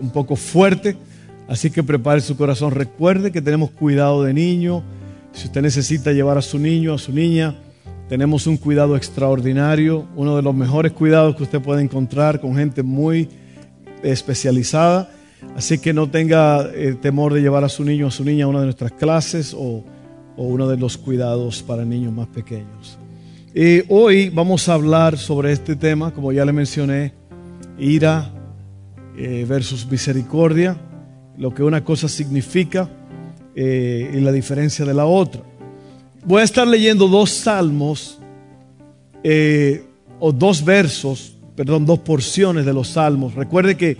un poco fuerte, así que prepare su corazón. Recuerde que tenemos cuidado de niño. Si usted necesita llevar a su niño, a su niña, tenemos un cuidado extraordinario, uno de los mejores cuidados que usted puede encontrar con gente muy especializada. Así que no tenga eh, temor de llevar a su niño o a su niña a una de nuestras clases o, uno de los cuidados para niños más pequeños. Y hoy vamos a hablar sobre este tema, como ya le mencioné, ira eh, versus misericordia, lo que una cosa significa eh, y la diferencia de la otra. Voy a estar leyendo dos salmos o dos versos, perdón, dos porciones de los salmos. Recuerde que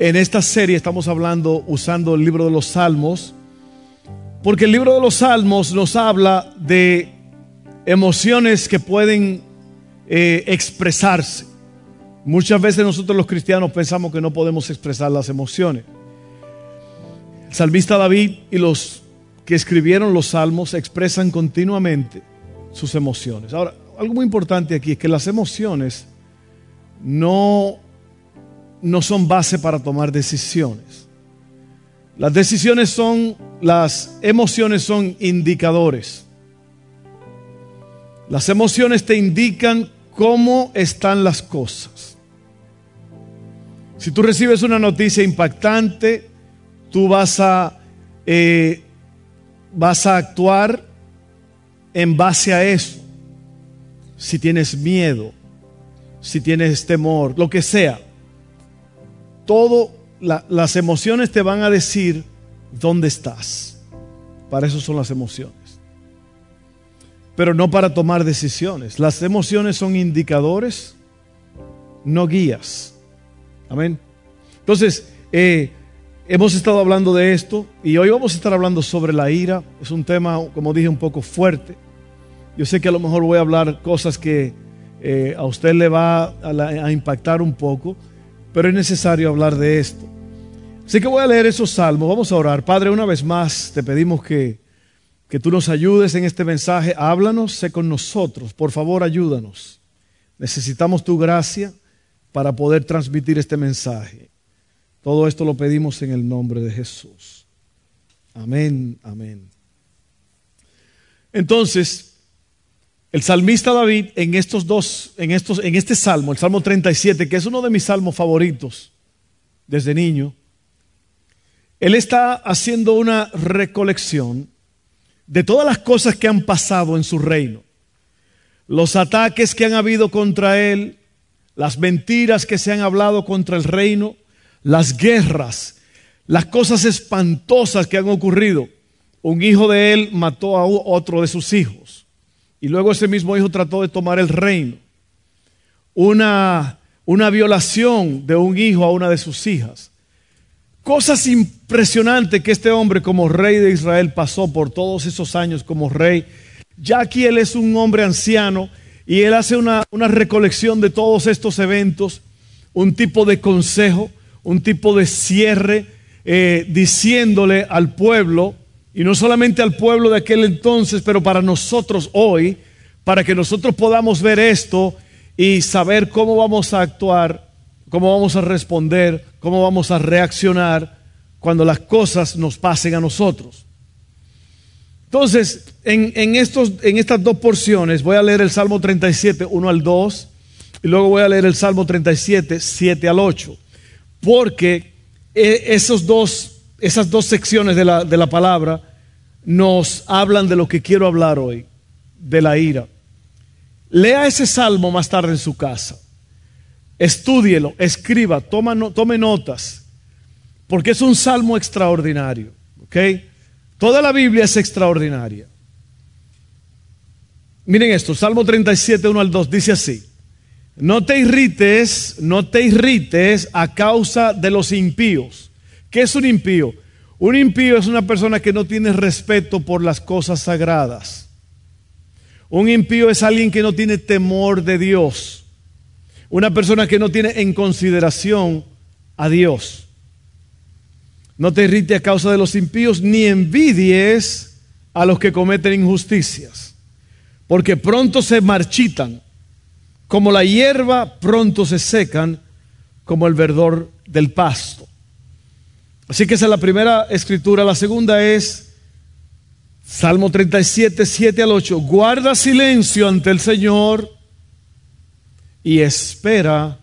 en esta serie estamos hablando usando el libro de los Salmos, porque el libro de los Salmos nos habla de emociones que pueden eh, expresarse. Muchas veces nosotros los cristianos pensamos que no podemos expresar las emociones. El salmista David y los que escribieron los salmos expresan continuamente sus emociones. Ahora, algo muy importante aquí es que las emociones no no son base para tomar decisiones. Las decisiones son, las emociones son indicadores. Las emociones te indican cómo están las cosas. Si tú recibes una noticia impactante, tú vas a, eh, vas a actuar en base a eso. Si tienes miedo, si tienes temor, lo que sea todo, las emociones te van a decir dónde estás. Para eso son las emociones. Pero no para tomar decisiones. Las emociones son indicadores, no guías. Amén. Entonces, eh, hemos estado hablando de esto y hoy vamos a estar hablando sobre la ira. Es un tema, como dije, un poco fuerte. Yo sé que a lo mejor voy a hablar cosas que eh, a usted le va a impactar un poco pero es necesario hablar de esto. Así que voy a leer esos salmos, vamos a orar. Padre, una vez más te pedimos que, que tú nos ayudes en este mensaje. Háblanos, sé con nosotros, por favor ayúdanos. Necesitamos tu gracia para poder transmitir este mensaje. Todo esto lo pedimos en el nombre de Jesús. Amén, amén. Entonces, el salmista David en estos dos, en estos, en este salmo, el Salmo 37, que es uno de mis salmos favoritos desde niño, él está haciendo una recolección de todas las cosas que han pasado en su reino. Los ataques que han habido contra él, las mentiras que se han hablado contra el reino, las guerras, las cosas espantosas que han ocurrido. Un hijo de él mató a otro de sus hijos y luego ese mismo hijo trató de tomar el reino. Una, una violación de un hijo a una de sus hijas. Cosas impresionantes que este hombre como rey de Israel pasó por todos esos años como rey. Ya aquí él es un hombre anciano y él hace una, recolección de todos estos eventos, un tipo de consejo, un tipo de cierre, eh, diciéndole al pueblo, y no solamente al pueblo de aquel entonces, pero para nosotros hoy, para que nosotros podamos ver esto y saber cómo vamos a actuar, cómo vamos a responder, cómo vamos a reaccionar cuando las cosas nos pasen a nosotros. Entonces, en, estos, en estas dos porciones voy a leer el Salmo 37, 1 al 2, y luego voy a leer el Salmo 37, 7 al 8, porque eh, esos dos, esas dos secciones de la, de la palabra nos hablan de lo que quiero hablar hoy, de la ira. Lea ese salmo más tarde en su casa. Estúdielo, escriba, tome notas, porque es un salmo extraordinario. Toda la Biblia es extraordinaria. Miren esto, Salmo 37, 1 al 2, dice así. No te irrites, no te irrites a causa de los impíos ¿Qué es un impío? Un impío es una persona que no tiene respeto por las cosas sagradas. Un impío es alguien que no tiene temor de Dios. Una persona que no tiene en consideración a Dios. No te irrite a causa de los impíos, ni envidies a los que cometen injusticias, porque pronto se marchitan, como la hierba pronto se secan, como el verdor del pasto. Así que esa es la primera escritura. La segunda es Salmo 37, 7 al 8. Guarda silencio ante el Señor y espera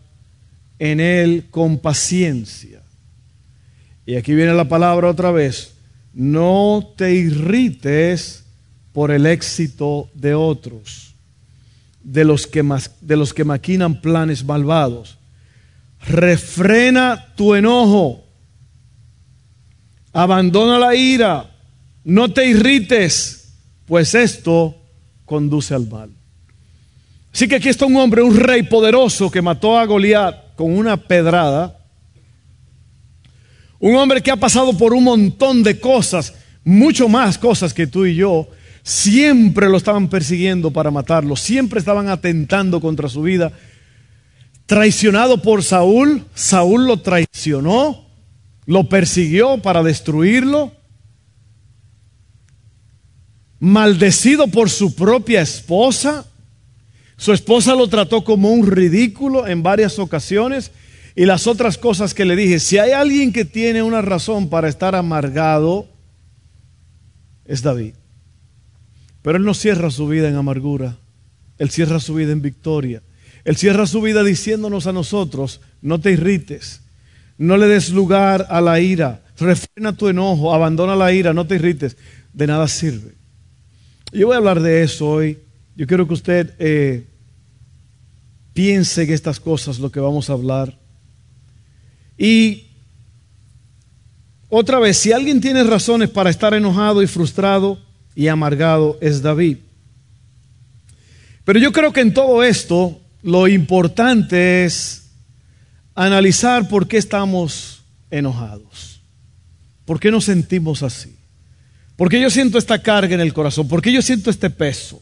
en Él con paciencia. Y aquí viene la palabra otra vez. No te irrites por el éxito de otros, de los que, de los que maquinan planes malvados. Refrena tu enojo. Abandona la ira. No te irrites, pues esto conduce al mal. Así que aquí está un hombre, un rey poderoso que mató a Goliat con una pedrada. Un hombre que ha pasado por un montón de cosas, mucho más cosas que tú y yo. Siempre lo estaban persiguiendo para matarlo, siempre estaban atentando contra su vida traicionado por Saúl, Saúl lo traicionó, lo persiguió para destruirlo, maldecido por su propia esposa, su esposa lo trató como un ridículo en varias ocasiones y las otras cosas que le dije, si hay alguien que tiene una razón para estar amargado, es David. Pero él no cierra su vida en amargura, él cierra su vida en victoria. Él cierra su vida diciéndonos a nosotros, no te irrites, no le des lugar a la ira, refrena tu enojo, abandona la ira, no te irrites, de nada sirve. Yo voy a hablar de eso hoy. Yo quiero que usted eh, piense en estas cosas, lo que vamos a hablar. Y otra vez, si alguien tiene razones para estar enojado y frustrado y amargado, es David. Pero yo creo que en todo esto lo importante es analizar por qué estamos enojados. ¿Por qué nos sentimos así? ¿Por qué yo siento esta carga en el corazón? ¿Por qué yo siento este peso?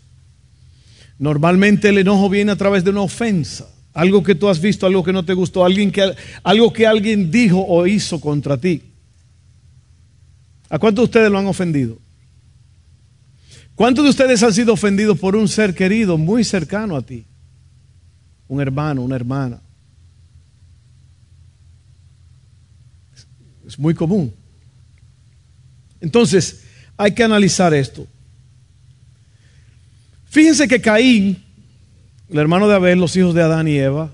Normalmente el enojo viene a través de una ofensa, algo que tú has visto, algo que no te gustó, alguien que, algo que alguien dijo o hizo contra ti. ¿A cuántos de ustedes lo han ofendido? ¿Cuántos de ustedes han sido ofendidos por un ser querido muy cercano a ti? un hermano, una hermana. Es muy común. Entonces, hay que analizar esto. Fíjense que Caín, el hermano de Abel, los hijos de Adán y Eva,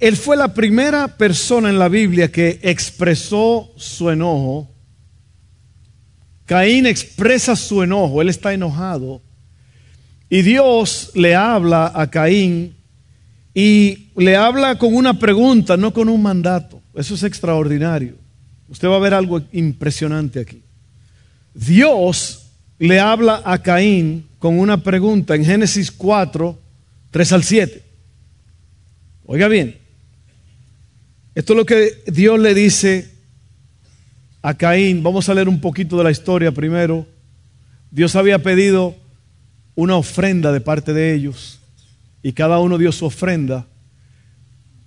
él fue la primera persona en la Biblia que expresó su enojo. Caín expresa su enojo, él está enojado y Dios le habla a Caín y le habla con una pregunta, no con un mandato. Eso es extraordinario. Usted va a ver algo impresionante aquí. Dios le habla a Caín con una pregunta en Génesis 4, 3 al 7. Oiga bien, esto es lo que Dios le dice a Caín. Vamos a leer un poquito de la historia primero. Dios había pedido una ofrenda de parte de ellos y cada uno dio su ofrenda,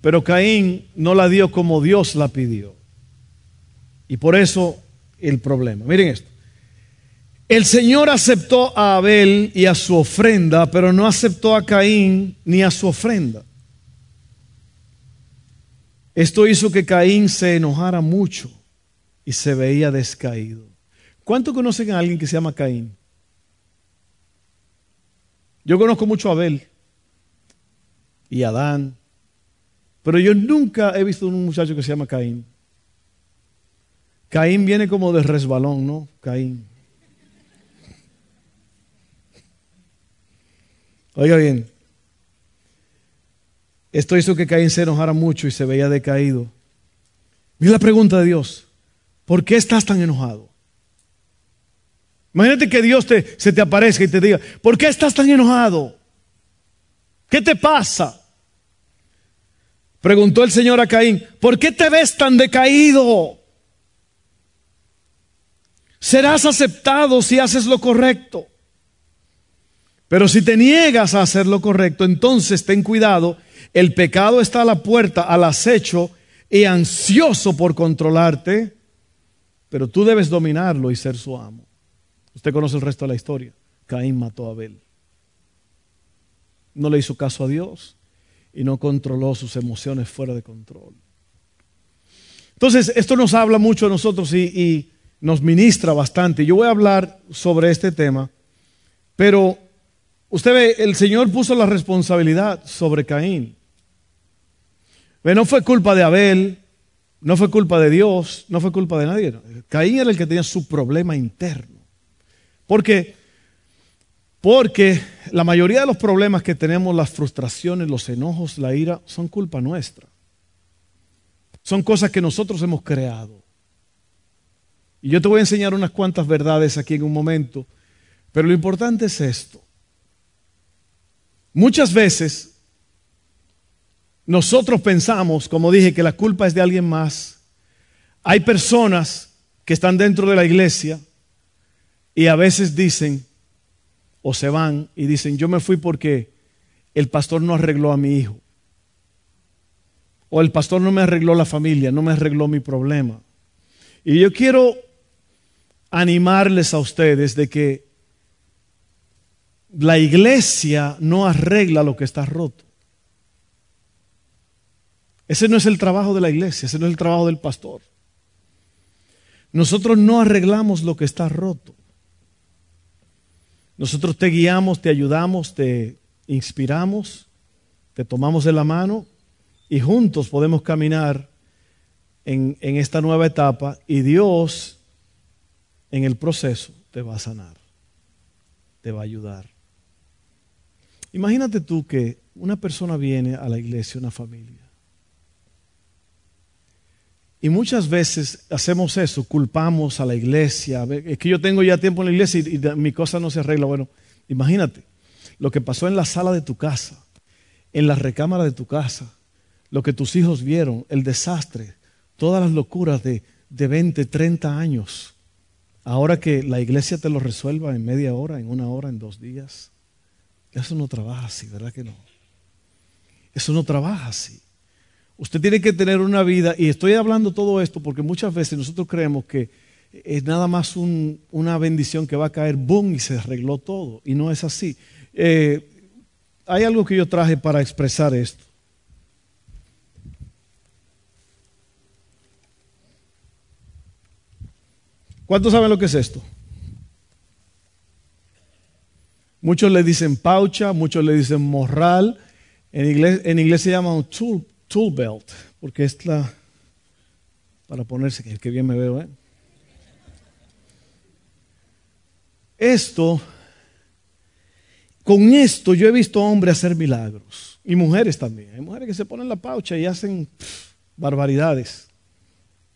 pero Caín no la dio como Dios la pidió. Y por eso el problema. Miren esto. El Señor aceptó a Abel y a su ofrenda, pero no aceptó a Caín ni a su ofrenda. Esto hizo que Caín se enojara mucho y se veía descaído. ¿Cuánto conocen a alguien que se llama Caín? Yo conozco mucho a Abel y a Adán, pero yo nunca he visto un muchacho que se llama Caín. Caín viene como de resbalón, ¿no? Caín. Oiga bien, esto hizo que Caín se enojara mucho y se veía decaído. Mira la pregunta de Dios, ¿por qué estás tan enojado? Imagínate que Dios te, se te aparezca y te diga, ¿por qué estás tan enojado? ¿Qué te pasa? Preguntó el Señor a Caín, ¿por qué te ves tan decaído? Serás aceptado si haces lo correcto. Pero si te niegas a hacer lo correcto, entonces ten cuidado, el pecado está a la puerta, al acecho y ansioso por controlarte, pero tú debes dominarlo y ser su amo. Usted conoce el resto de la historia. Caín mató a Abel. No le hizo caso a Dios y no controló sus emociones fuera de control. Entonces, esto nos habla mucho a nosotros y, nos ministra bastante. Yo voy a hablar sobre este tema, pero usted ve, el Señor puso la responsabilidad sobre Caín. No fue culpa de Abel, no fue culpa de Dios, no fue culpa de nadie. Caín era el que tenía su problema interno. ¿Por qué? Porque la mayoría de los problemas que tenemos, las frustraciones, los enojos, la ira, son culpa nuestra. Son cosas que nosotros hemos creado. Y yo te voy a enseñar unas cuantas verdades aquí en un momento, pero lo importante es esto. Muchas veces nosotros pensamos, como dije, que la culpa es de alguien más. Hay personas que están dentro de la iglesia y a veces dicen, o se van y dicen, yo me fui porque el pastor no arregló a mi hijo. O el pastor no me arregló la familia, no me arregló mi problema. Y yo quiero animarles a ustedes de que la iglesia no arregla lo que está roto. Ese no es el trabajo de la iglesia, ese no es el trabajo del pastor. Nosotros no arreglamos lo que está roto. Nosotros te guiamos, te ayudamos, te inspiramos, te tomamos de la mano y juntos podemos caminar en, en esta nueva etapa y Dios en el proceso te va a sanar, te va a ayudar. Imagínate tú que una persona viene a la iglesia, una familia, y muchas veces hacemos eso, culpamos a la iglesia. Es que yo tengo ya tiempo en la iglesia y, mi cosa no se arregla. Bueno, imagínate lo que pasó en la sala de tu casa, en la recámara de tu casa, lo que tus hijos vieron, el desastre, todas las locuras de, de 20, 30 años. Ahora que la iglesia te lo resuelva en media hora, en una hora, en dos días. Eso no trabaja así, ¿verdad que no? Eso no trabaja así. Usted tiene que tener una vida, y estoy hablando todo esto porque muchas veces nosotros creemos que es nada más una bendición que va a caer, boom, y se arregló todo. Y no es así. Eh, hay algo que yo traje para expresar esto. ¿Cuántos saben lo que es esto? Muchos le dicen paucha, muchos le dicen morral. En inglés, se llama tool belt, porque es la, para ponerse, que bien me veo, ¿eh? Esto, con esto yo he visto hombres hacer milagros, y mujeres también. Hay mujeres que se ponen la paucha y hacen barbaridades,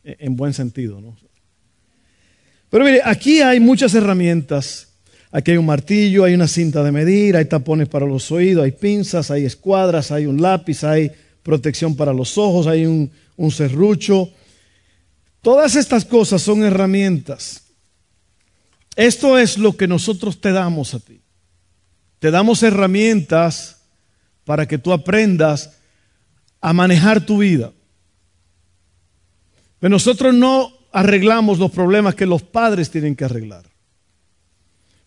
e, en buen sentido, ¿no? Pero mire, aquí hay muchas herramientas. Aquí hay un martillo, hay una cinta de medir, hay tapones para los oídos, hay pinzas, hay escuadras, hay un lápiz, hay protección para los ojos, hay un, un serrucho. Todas estas cosas son herramientas. Esto es lo que nosotros te damos a ti. Te damos herramientas para que tú aprendas a manejar tu vida. Pero nosotros no arreglamos los problemas que los padres tienen que arreglar.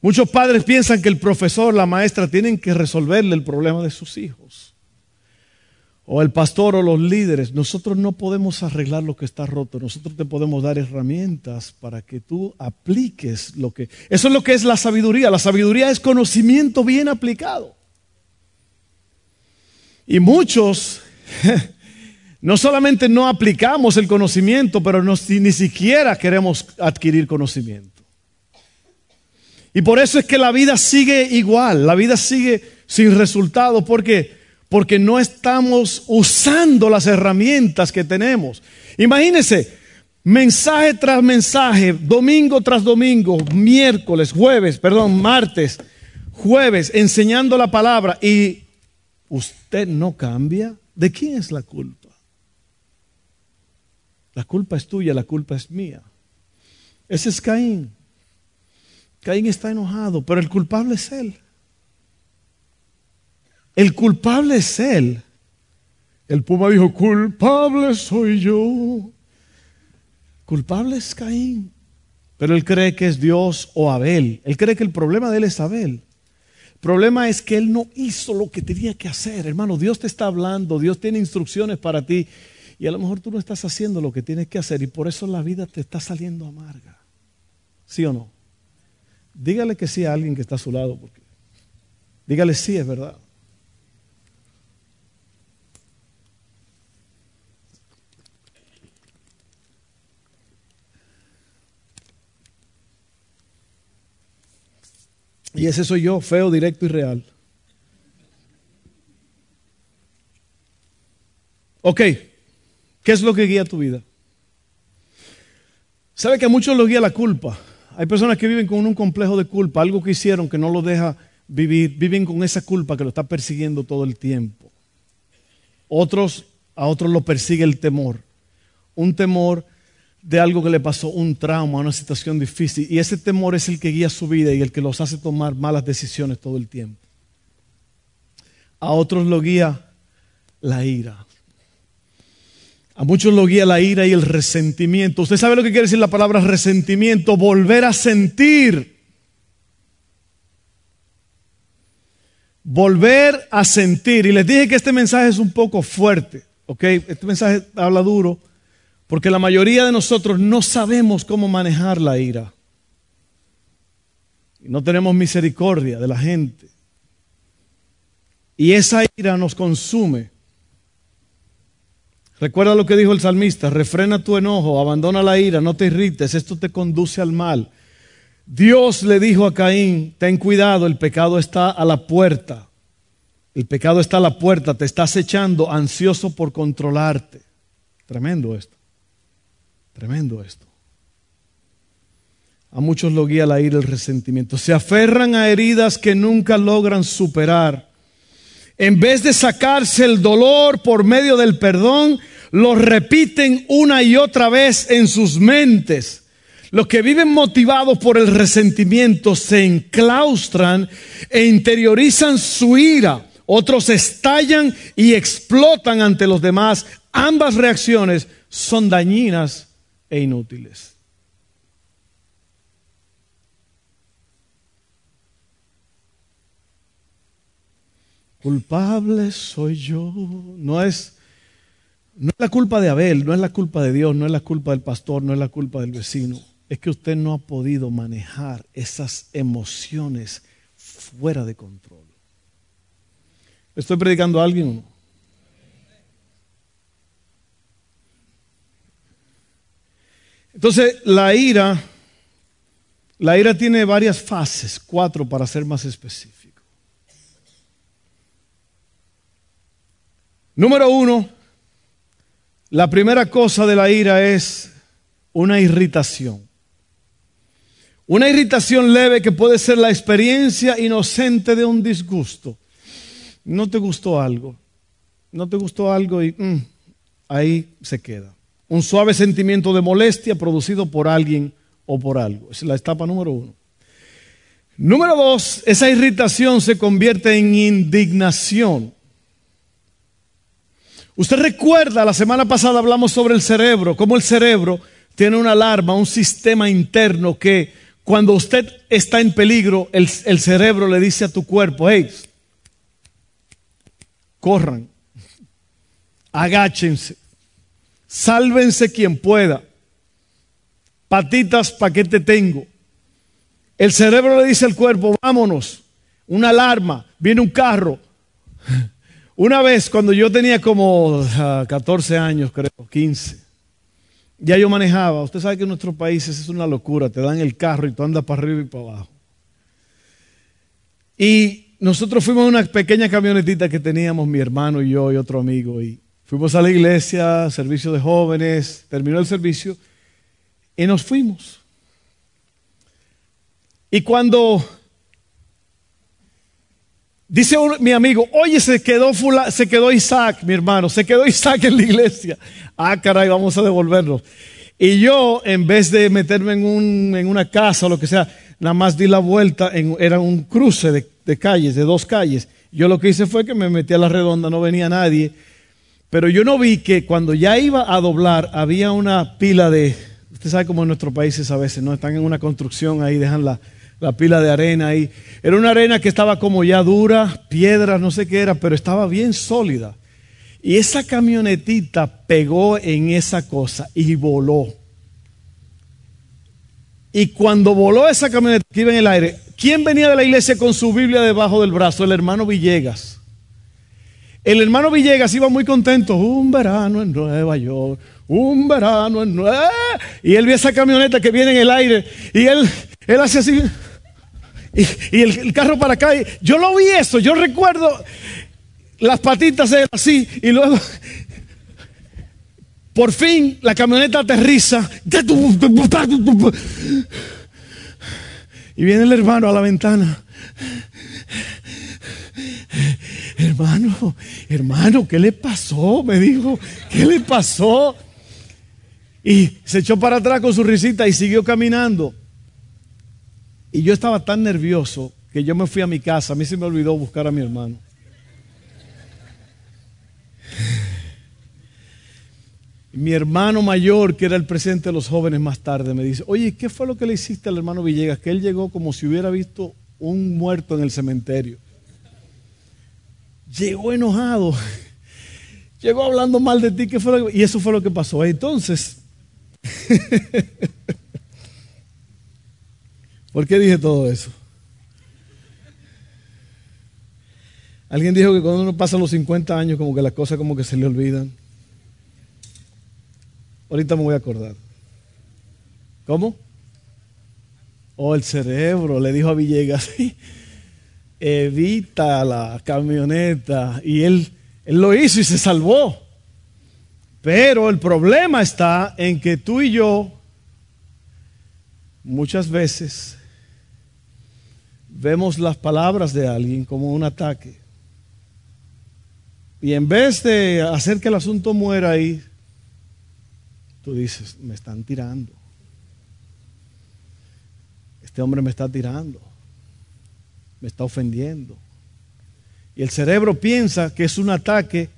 Muchos padres piensan que el profesor, la maestra, tienen que resolverle el problema de sus hijos o el pastor o los líderes, nosotros no podemos arreglar lo que está roto, nosotros te podemos dar herramientas para que tú apliques lo que... Eso es lo que es la sabiduría, la sabiduría es conocimiento bien aplicado. Y muchos no solamente no aplicamos el conocimiento, pero ni siquiera queremos adquirir conocimiento. Y por eso es que la vida sigue igual, la vida sigue sin resultado, porque porque no estamos usando las herramientas que tenemos. Imagínense, mensaje tras mensaje, domingo tras domingo, miércoles, jueves, perdón, martes, jueves, enseñando la palabra y usted no cambia. ¿De quién es la culpa? La culpa es tuya, la culpa es mía. Ese es Caín. Caín está enojado, pero el culpable es él. El culpable es él. El puma dijo, culpable soy yo. Culpable es Caín. Pero él cree que es Dios o Abel. Él cree que el problema de él es Abel. El problema es que él no hizo lo que tenía que hacer. Hermano, Dios te está hablando, Dios tiene instrucciones para ti. Y a lo mejor tú no estás haciendo lo que tienes que hacer y por eso la vida te está saliendo amarga. ¿Sí o no? Dígale que sí a alguien que está a su lado. Porque... Dígale sí, es verdad. Y ese soy yo, feo, directo y real. Ok, ¿qué es lo que guía tu vida? ¿Sabe que a muchos los guía la culpa? Hay personas que viven con un complejo de culpa, algo que hicieron que no los deja vivir, viven con esa culpa que lo está persiguiendo todo el tiempo. Otros, a otros lo persigue el temor. Un temor de algo que le pasó, un trauma, una situación difícil. Y ese temor es el que guía su vida y el que los hace tomar malas decisiones todo el tiempo. A otros lo guía la ira. A muchos lo guía la ira y el resentimiento. ¿Usted sabe lo que quiere decir la palabra resentimiento? Volver a sentir. Volver a sentir. Y les dije que este mensaje es un poco fuerte. ¿ok? Este mensaje habla duro porque la mayoría de nosotros no sabemos cómo manejar la ira. Y no tenemos misericordia de la gente. Y esa ira nos consume. Recuerda lo que dijo el salmista, refrena tu enojo, abandona la ira, no te irrites, esto te conduce al mal. Dios le dijo a Caín, ten cuidado, el pecado está a la puerta. El pecado está a la puerta, te estás echando ansioso por controlarte. Tremendo esto. Tremendo esto. A muchos lo guía la ira el resentimiento. Se aferran a heridas que nunca logran superar. En vez de sacarse el dolor por medio del perdón, lo repiten una y otra vez en sus mentes. Los que viven motivados por el resentimiento se enclaustran e interiorizan su ira. Otros estallan y explotan ante los demás. Ambas reacciones son dañinas e inútiles. Culpable soy yo. No es, no es la culpa de Abel, no es la culpa de Dios, no es la culpa del pastor, no es la culpa del vecino. Es que usted no ha podido manejar esas emociones fuera de control. ¿Estoy predicando a alguien o no? Entonces, la ira, la ira tiene varias fases, cuatro para ser más específico. Número uno, la primera cosa de la ira es una irritación. Una irritación leve que puede ser la experiencia inocente de un disgusto. No te gustó algo, no te gustó algo y mm, ahí se queda un suave sentimiento de molestia producido por alguien o por algo. Es la etapa número uno. Número dos, esa irritación se convierte en indignación. Usted recuerda, la semana pasada hablamos sobre el cerebro, cómo el cerebro tiene una alarma, un sistema interno que cuando usted está en peligro, el, cerebro le dice a tu cuerpo, hey, corran, agáchense, Sálvense quien pueda. Patitas, ¿para qué te tengo? El cerebro le dice al cuerpo, vámonos. Una alarma, viene un carro. Una vez, cuando yo tenía como 14 ah, años, creo, 15, ya yo manejaba. Usted sabe que en nuestros países es una locura. Te dan el carro y tú andas para arriba y para abajo. Y nosotros fuimos en una pequeña camionetita que teníamos mi hermano y yo y otro amigo. Y Fuimos a la iglesia, servicio de jóvenes, terminó el servicio y nos fuimos. Y cuando Dice mi amigo, oye, se quedó, se quedó Isaac, mi hermano, se quedó Isaac en la iglesia. Ah, caray, vamos a devolverlo. Y yo, en vez de meterme en, un, en una casa o lo que sea, nada más di la vuelta, era un cruce de, de, calles, de dos calles. Yo lo que hice fue que me metí a la redonda, no venía nadie. Pero yo no vi que cuando ya iba a doblar había una pila de, usted sabe cómo en nuestros países a veces, ¿no? Están en una construcción ahí, dejan la, la pila de arena ahí. Era una arena que estaba como ya dura, piedras, no sé qué era, pero estaba bien sólida. Y esa camionetita pegó en esa cosa y voló. Y cuando voló esa camioneta que iba en el aire, ¿quién venía de la iglesia con su Biblia debajo del brazo? El hermano Villegas. El hermano Villegas iba muy contento. Un verano en Nueva York, un verano en Nueva. Y él vio esa camioneta que viene en el aire. Y él, él hace así. Y, el, carro para acá. yo lo vi eso. Yo recuerdo las patitas así. Y luego por fin la camioneta aterriza. Y viene el hermano a la ventana. Hermano, hermano, ¿qué le pasó? Me dijo, ¿qué le pasó? Y se echó para atrás con su risita y siguió caminando. Y yo estaba tan nervioso que yo me fui a mi casa. A mí se me olvidó buscar a mi hermano. Mi hermano mayor, que era el presidente de los jóvenes más tarde, me dice, oye, ¿qué fue lo que le hiciste al hermano Villegas? Que él llegó como si hubiera visto un muerto en el cementerio. Llegó enojado. Llegó hablando mal de ti. ¿qué fue Y eso fue lo que pasó. Entonces, ¿por qué dije todo eso? Alguien dijo que cuando uno pasa los 50 años, como que las cosas como que se le olvidan. Ahorita me voy a acordar. ¿Cómo? Oh, el cerebro, le dijo a Villegas, evita la camioneta. Y él, él lo hizo y se salvó. Pero el problema está en que tú y yo muchas veces vemos las palabras de alguien como un ataque. Y en vez de hacer que el asunto muera ahí, tú dices, me están tirando. Este hombre me está tirando. Me está ofendiendo. Y el cerebro piensa que es un ataque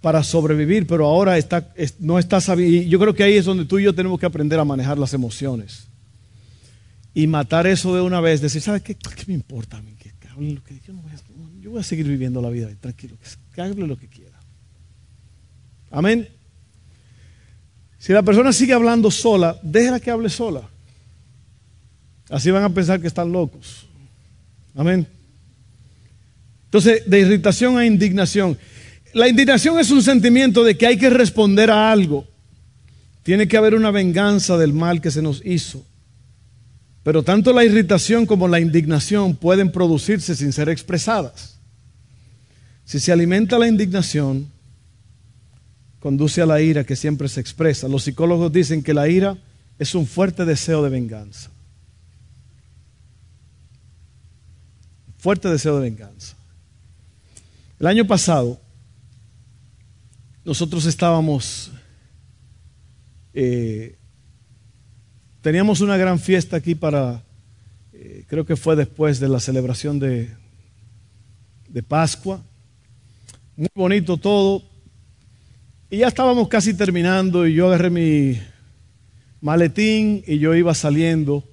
para sobrevivir, pero ahora está, no está sabiendo. Yo creo que ahí es donde tú y yo tenemos que aprender a manejar las emociones. Y matar eso de una vez, decir, ¿sabes qué? ¿Qué me importa a mí? Lo que yo, no voy a, yo voy a seguir viviendo la vida tranquilo, que hable lo que quiera. Amén. Si la persona sigue hablando sola, déjala que hable sola. Así van a pensar que están locos. Amén. Entonces, de irritación a indignación. La indignación es un sentimiento de que hay que responder a algo. Tiene que haber una venganza del mal que se nos hizo. Pero tanto la irritación como la indignación pueden producirse sin ser expresadas. Si se alimenta la indignación, conduce a la ira que siempre se expresa. Los psicólogos dicen que la ira es un fuerte deseo de venganza. Fuerte deseo de venganza. El año pasado, nosotros estábamos, eh, teníamos una gran fiesta aquí para, eh, creo que fue después de la celebración de, de Pascua. Muy bonito todo. Y ya estábamos casi terminando y yo agarré mi maletín y yo iba saliendo.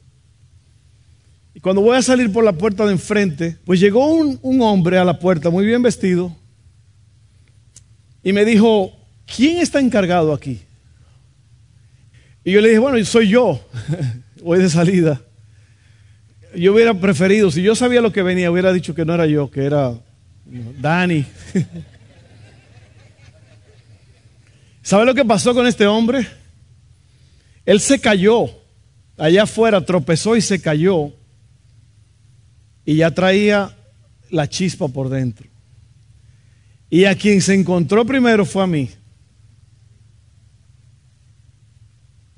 Y cuando voy a salir por la puerta de enfrente, pues llegó un, un hombre a la puerta muy bien vestido y me dijo, ¿quién está encargado aquí? Y yo le dije, bueno, soy yo, voy de salida. Yo hubiera preferido, si yo sabía lo que venía, hubiera dicho que no era yo, que era Dani. ¿Sabe lo que pasó con este hombre? Él se cayó allá afuera, tropezó y se cayó. Y ya traía la chispa por dentro. Y a quien se encontró primero fue a mí.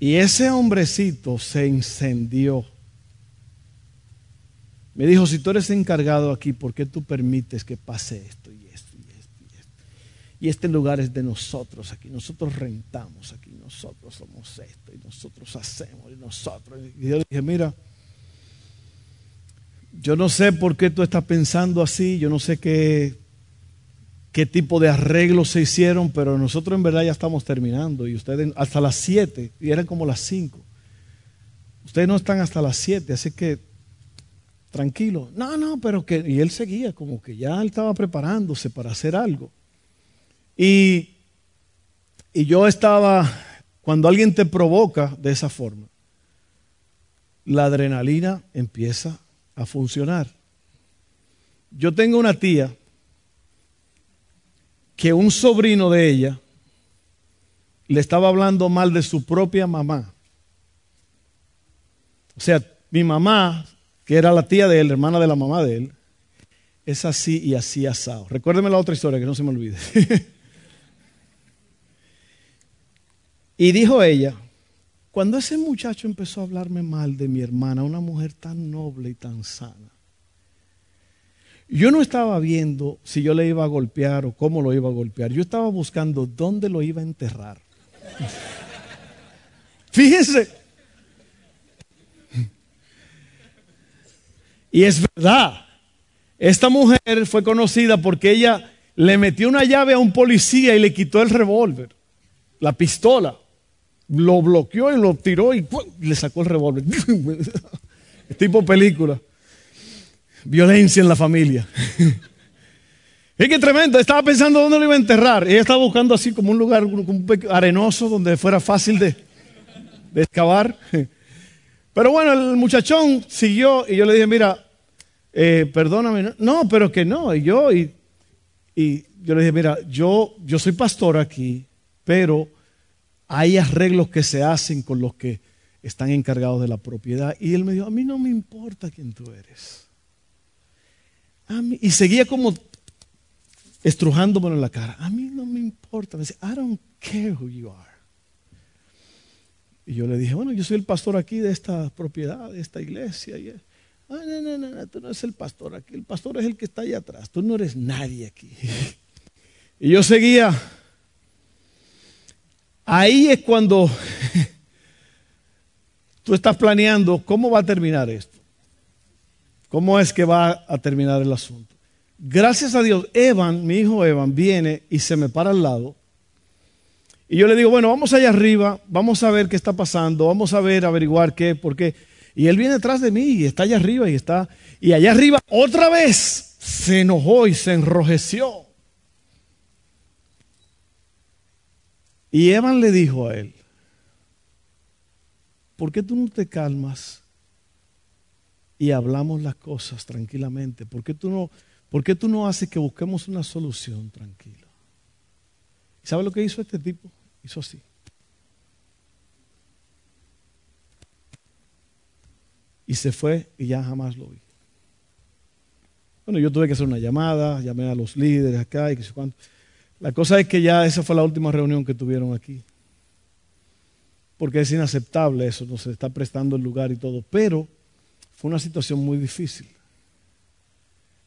Y ese hombrecito se incendió. Me dijo, si tú eres encargado aquí, ¿por qué tú permites que pase esto y esto y esto y esto? Y este lugar es de nosotros aquí, nosotros rentamos aquí, nosotros somos esto y nosotros hacemos y nosotros. Y yo dije, mira, yo no sé por qué tú estás pensando así, yo no sé qué, qué tipo de arreglos se hicieron, pero nosotros en verdad ya estamos terminando y ustedes hasta las 7 y eran como las 5. Ustedes no están hasta las 7, así que tranquilo. No, no, pero que... Y él seguía como que ya él estaba preparándose para hacer algo. Y, y yo estaba, cuando alguien te provoca de esa forma, la adrenalina empieza a funcionar. Yo tengo una tía que un sobrino de ella le estaba hablando mal de su propia mamá. O sea, mi mamá, que era la tía de él, hermana de la mamá de él, es así y así asado. Recuérdeme la otra historia, que no se me olvide. y dijo ella, cuando ese muchacho empezó a hablarme mal de mi hermana, una mujer tan noble y tan sana, yo no estaba viendo si yo le iba a golpear o cómo lo iba a golpear. Yo estaba buscando dónde lo iba a enterrar. Fíjense. Y es verdad. Esta mujer fue conocida porque ella le metió una llave a un policía y le quitó el revólver, la pistola. Lo bloqueó y lo tiró y le sacó el revólver. tipo película. Violencia en la familia. Es que tremendo, estaba pensando dónde lo iba a enterrar. Ella estaba buscando así como un lugar arenoso donde fuera fácil de, de excavar. Pero bueno, el muchachón siguió y yo le dije, mira, eh, perdóname, no, pero que no. Y yo, y, y, yo le dije, mira, yo, yo soy pastor aquí, pero hay arreglos que se hacen con los que están encargados de la propiedad. Y él me dijo, a mí no me importa quién tú eres. Y seguía como estrujándome en la cara. A mí no me importa. Me dice, I don't care who you are. Y yo le dije, bueno, yo soy el pastor aquí de esta propiedad, de esta iglesia. Y él, ah, no, no, no, no, tú no eres el pastor aquí. El pastor es el que está allá atrás. Tú no eres nadie aquí. y yo seguía. Ahí es cuando tú estás planeando cómo va a terminar esto. ¿Cómo es que va a terminar el asunto? Gracias a Dios, Evan, mi hijo Evan, viene y se me para al lado. Y yo le digo, bueno, vamos allá arriba, vamos a ver qué está pasando, vamos a ver, averiguar qué, por qué. Y él viene detrás de mí y está allá arriba y está. Y allá arriba otra vez se enojó y se enrojeció. Y Evan le dijo a él, ¿por qué tú no te calmas y hablamos las cosas tranquilamente? ¿Por qué tú no ¿Por qué tú no haces que busquemos una solución tranquila? ¿Sabe lo que hizo este tipo? Hizo así. Y se fue y ya jamás lo vi. Bueno, yo tuve que hacer una llamada, llamé a los líderes acá y qué sé cuánto. La cosa es que ya esa fue la última reunión que tuvieron aquí. Porque es inaceptable eso, no se está prestando el lugar y todo. Pero fue una situación muy difícil.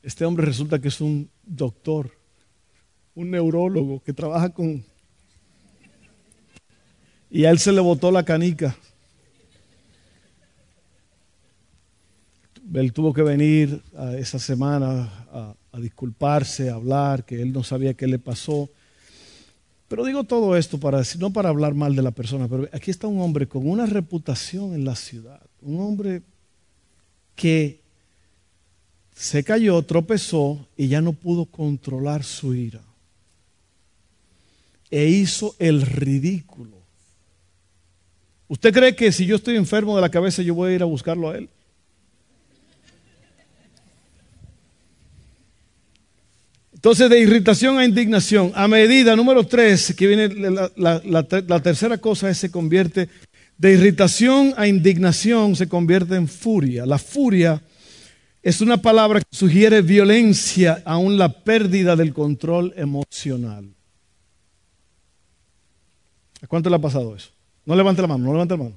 Este hombre resulta que es un doctor, un neurólogo que trabaja con... Y a él se le botó la canica. Él tuvo que venir a esa semana a, disculparse, a hablar, que él no sabía qué le pasó. Pero digo todo esto para decir, no para hablar mal de la persona, pero aquí está un hombre con una reputación en la ciudad, un hombre que se cayó, tropezó y ya no pudo controlar su ira. E hizo el ridículo. ¿Usted cree que si yo estoy enfermo de la cabeza yo voy a ir a buscarlo a él? Entonces, de irritación a indignación, a medida, número tres, que viene la, la, tercera cosa es se convierte, de irritación a indignación se convierte en furia. La furia es una palabra que sugiere violencia, aún la pérdida del control emocional. ¿A cuánto le ha pasado eso? No levante la mano, no levante la mano.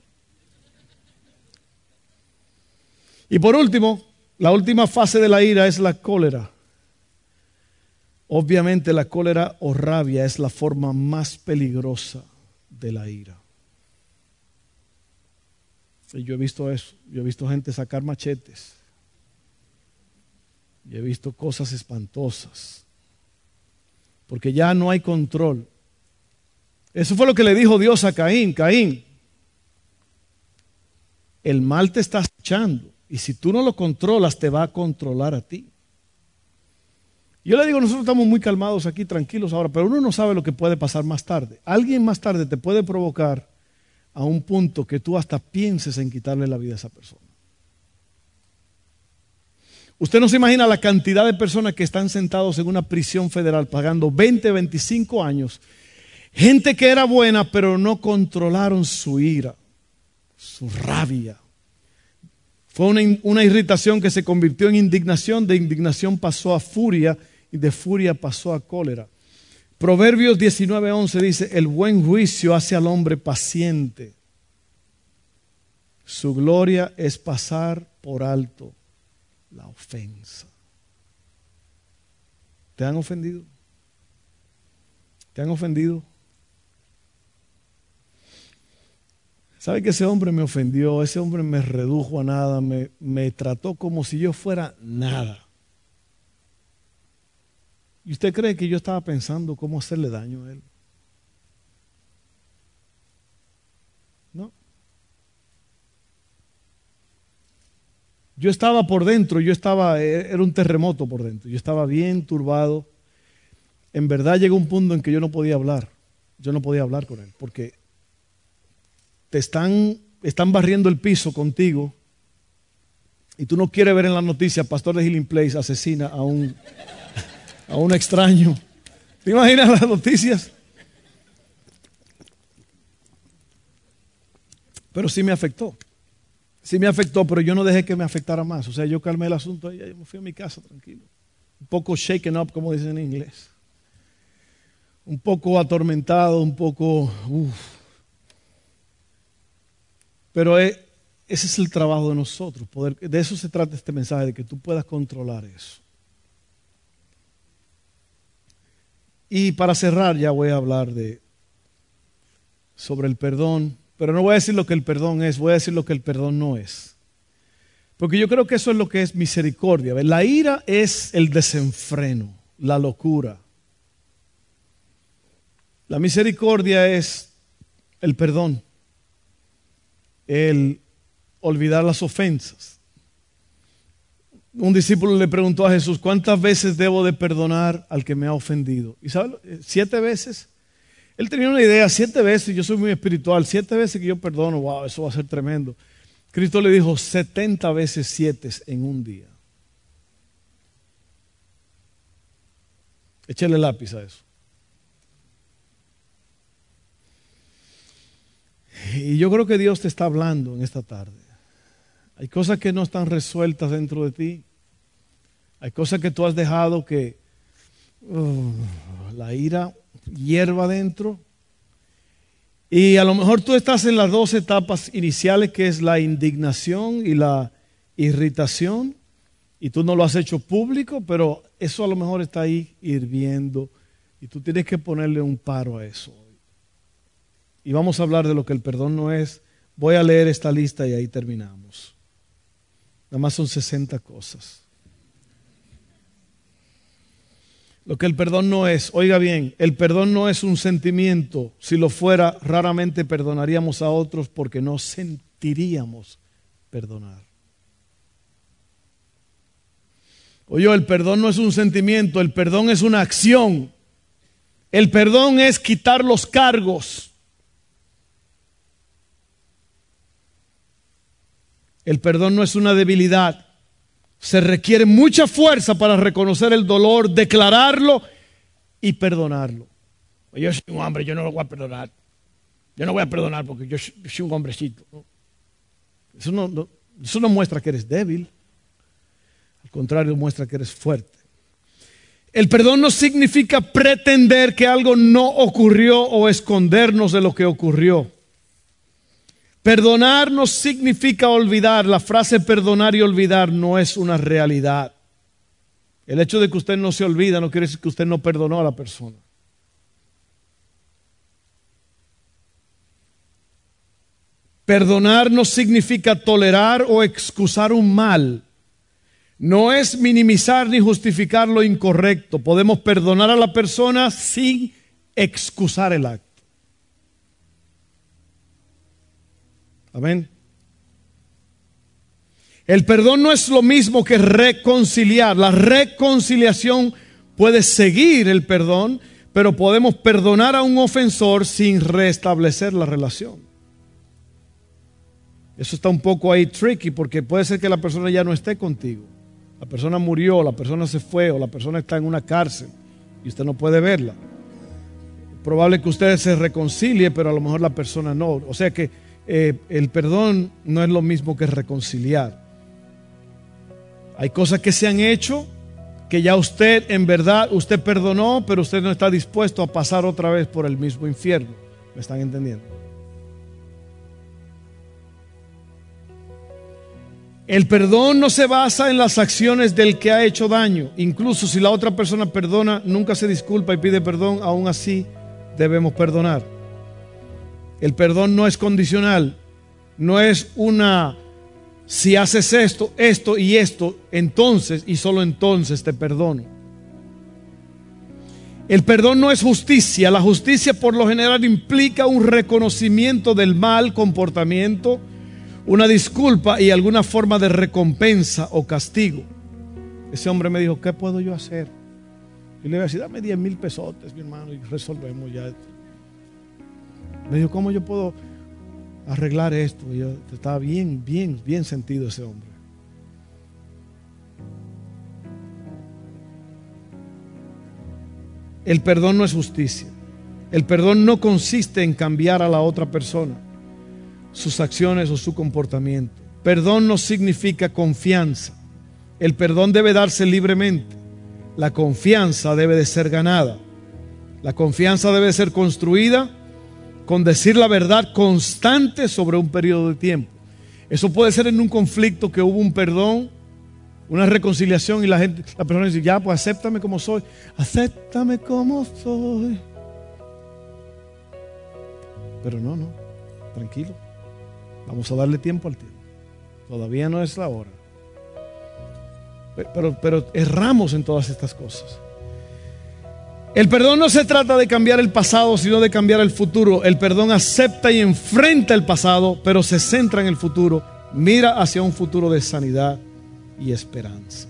Y por último, La última fase de la ira es la cólera. Obviamente la cólera o rabia es la forma más peligrosa de la ira. Y yo he visto eso, yo he visto gente sacar machetes, y he visto cosas espantosas, porque ya no hay control. Eso fue lo que le dijo Dios a Caín, Caín, el mal te está echando y si tú no lo controlas te va a controlar a ti. Yo le digo, nosotros estamos muy calmados aquí, tranquilos ahora, pero uno no sabe lo que puede pasar más tarde. Alguien más tarde te puede provocar a un punto que tú hasta pienses en quitarle la vida a esa persona. Usted no se imagina la cantidad de personas que están sentados en una prisión federal pagando 20, 25 años. Gente que era buena, pero no controlaron su ira, su rabia. Fue una, una irritación que se convirtió en indignación, de indignación pasó a furia y de furia pasó a cólera. Proverbios 19:11 dice, el buen juicio hace al hombre paciente. Su gloria es pasar por alto la ofensa. ¿Te han ofendido? ¿Te han ofendido? ¿Sabe que ese hombre me ofendió? Ese hombre me redujo a nada, me, me trató como si yo fuera nada. ¿Y usted cree que yo estaba pensando cómo hacerle daño a él? No. Yo estaba por dentro, yo estaba, eh, era un terremoto por dentro, yo estaba bien turbado. En verdad llegó un punto en que yo no podía hablar, yo no podía hablar con él, porque te están, están barriendo el piso contigo y tú no quieres ver en la noticia, pastor de Healing Place asesina a un a un extraño. ¿Te imaginas las noticias? Pero sí me afectó. Sí me afectó, pero yo no dejé que me afectara más. O sea, yo calmé el asunto y me fui a mi casa tranquilo. Un poco shaken up, como dicen en inglés. Un poco atormentado, un poco... Pero ese es el trabajo de nosotros. Poder, de eso se trata este mensaje, de que tú puedas controlar eso. Y para cerrar ya voy a hablar de sobre el perdón, pero no voy a decir lo que el perdón es, voy a decir lo que el perdón no es. Porque yo creo que eso es lo que es misericordia. La ira es el desenfreno, la locura. La misericordia es el perdón, el olvidar las ofensas un discípulo le preguntó a Jesús, ¿cuántas veces debo de perdonar al que me ha ofendido? ¿Y sabe? Siete veces. Él tenía una idea, siete veces, yo soy muy espiritual, siete veces que yo perdono, wow, eso va a ser tremendo. Cristo le dijo, setenta veces siete en un día. Échale lápiz a eso. Y yo creo que Dios te está hablando en esta tarde. Hay cosas que no están resueltas dentro de ti. Hay cosas que tú has dejado que uh, la ira hierva dentro. Y a lo mejor tú estás en las dos etapas iniciales, que es la indignación y la irritación, y tú no lo has hecho público, pero eso a lo mejor está ahí hirviendo, y tú tienes que ponerle un paro a eso. Y vamos a hablar de lo que el perdón no es. Voy a leer esta lista y ahí terminamos. Nada más son 60 cosas. Lo que el perdón no es, oiga bien, el perdón no es un sentimiento. Si lo fuera, raramente perdonaríamos a otros porque no sentiríamos perdonar. Oye, el perdón no es un sentimiento, el perdón es una acción. El perdón es quitar los cargos. El perdón no es una debilidad. Se requiere mucha fuerza para reconocer el dolor, declararlo y perdonarlo. Yo soy un hombre, yo no lo voy a perdonar. Yo no voy a perdonar porque yo soy un hombrecito. Eso, no, muestra que eres débil. Al contrario, muestra que eres fuerte. El perdón no significa pretender que algo no ocurrió o escondernos de lo que ocurrió. Perdonar no significa olvidar. La frase perdonar y olvidar no es una realidad. El hecho de que usted no se olvida no quiere decir que usted no perdonó a la persona. Perdonar no significa tolerar o excusar un mal. No es minimizar ni justificar lo incorrecto. Podemos perdonar a la persona sin excusar el acto. Amén. El perdón no es lo mismo que reconciliar. La reconciliación puede seguir el perdón, pero podemos perdonar a un ofensor sin restablecer la relación. Eso está un poco ahí tricky porque puede ser que la persona ya no esté contigo. La persona murió, la persona se fue o la persona está en una cárcel y usted no puede verla. Probable que usted se reconcilie, pero a lo mejor la persona no. O sea que eh, el perdón no es lo mismo que reconciliar. Hay cosas que se han hecho que ya usted en verdad, usted perdonó, pero usted no está dispuesto a pasar otra vez por el mismo infierno. ¿Me están entendiendo? El perdón no se basa en las acciones del que ha hecho daño. Incluso si la otra persona perdona, nunca se disculpa y pide perdón, aún así debemos perdonar. El perdón no es condicional, no es una, si haces esto, esto y esto, entonces y solo entonces te perdono. El perdón no es justicia, la justicia por lo general implica un reconocimiento del mal comportamiento, una disculpa y alguna forma de recompensa o castigo. Ese hombre me dijo, ¿qué puedo yo hacer? Y le voy a decir, dame 10 mil pesotes, mi hermano, y resolvemos ya esto. Me dijo, ¿cómo yo puedo arreglar esto? Y yo estaba bien, bien, bien sentido ese hombre. El perdón no es justicia. El perdón no consiste en cambiar a la otra persona sus acciones o su comportamiento. Perdón no significa confianza. El perdón debe darse libremente. La confianza debe de ser ganada. La confianza debe ser construida con decir la verdad constante sobre un periodo de tiempo. Eso puede ser en un conflicto que hubo un perdón, una reconciliación y la gente, la persona dice, ya, pues acéptame como soy, acéptame como soy. Pero no, no, tranquilo. Vamos a darle tiempo al tiempo. Todavía no es la hora. Pero, pero erramos en todas estas cosas. El perdón no se trata de cambiar el pasado, sino de cambiar el futuro. El perdón acepta y enfrenta el pasado, pero se centra en el futuro. Mira hacia un futuro de sanidad y esperanza.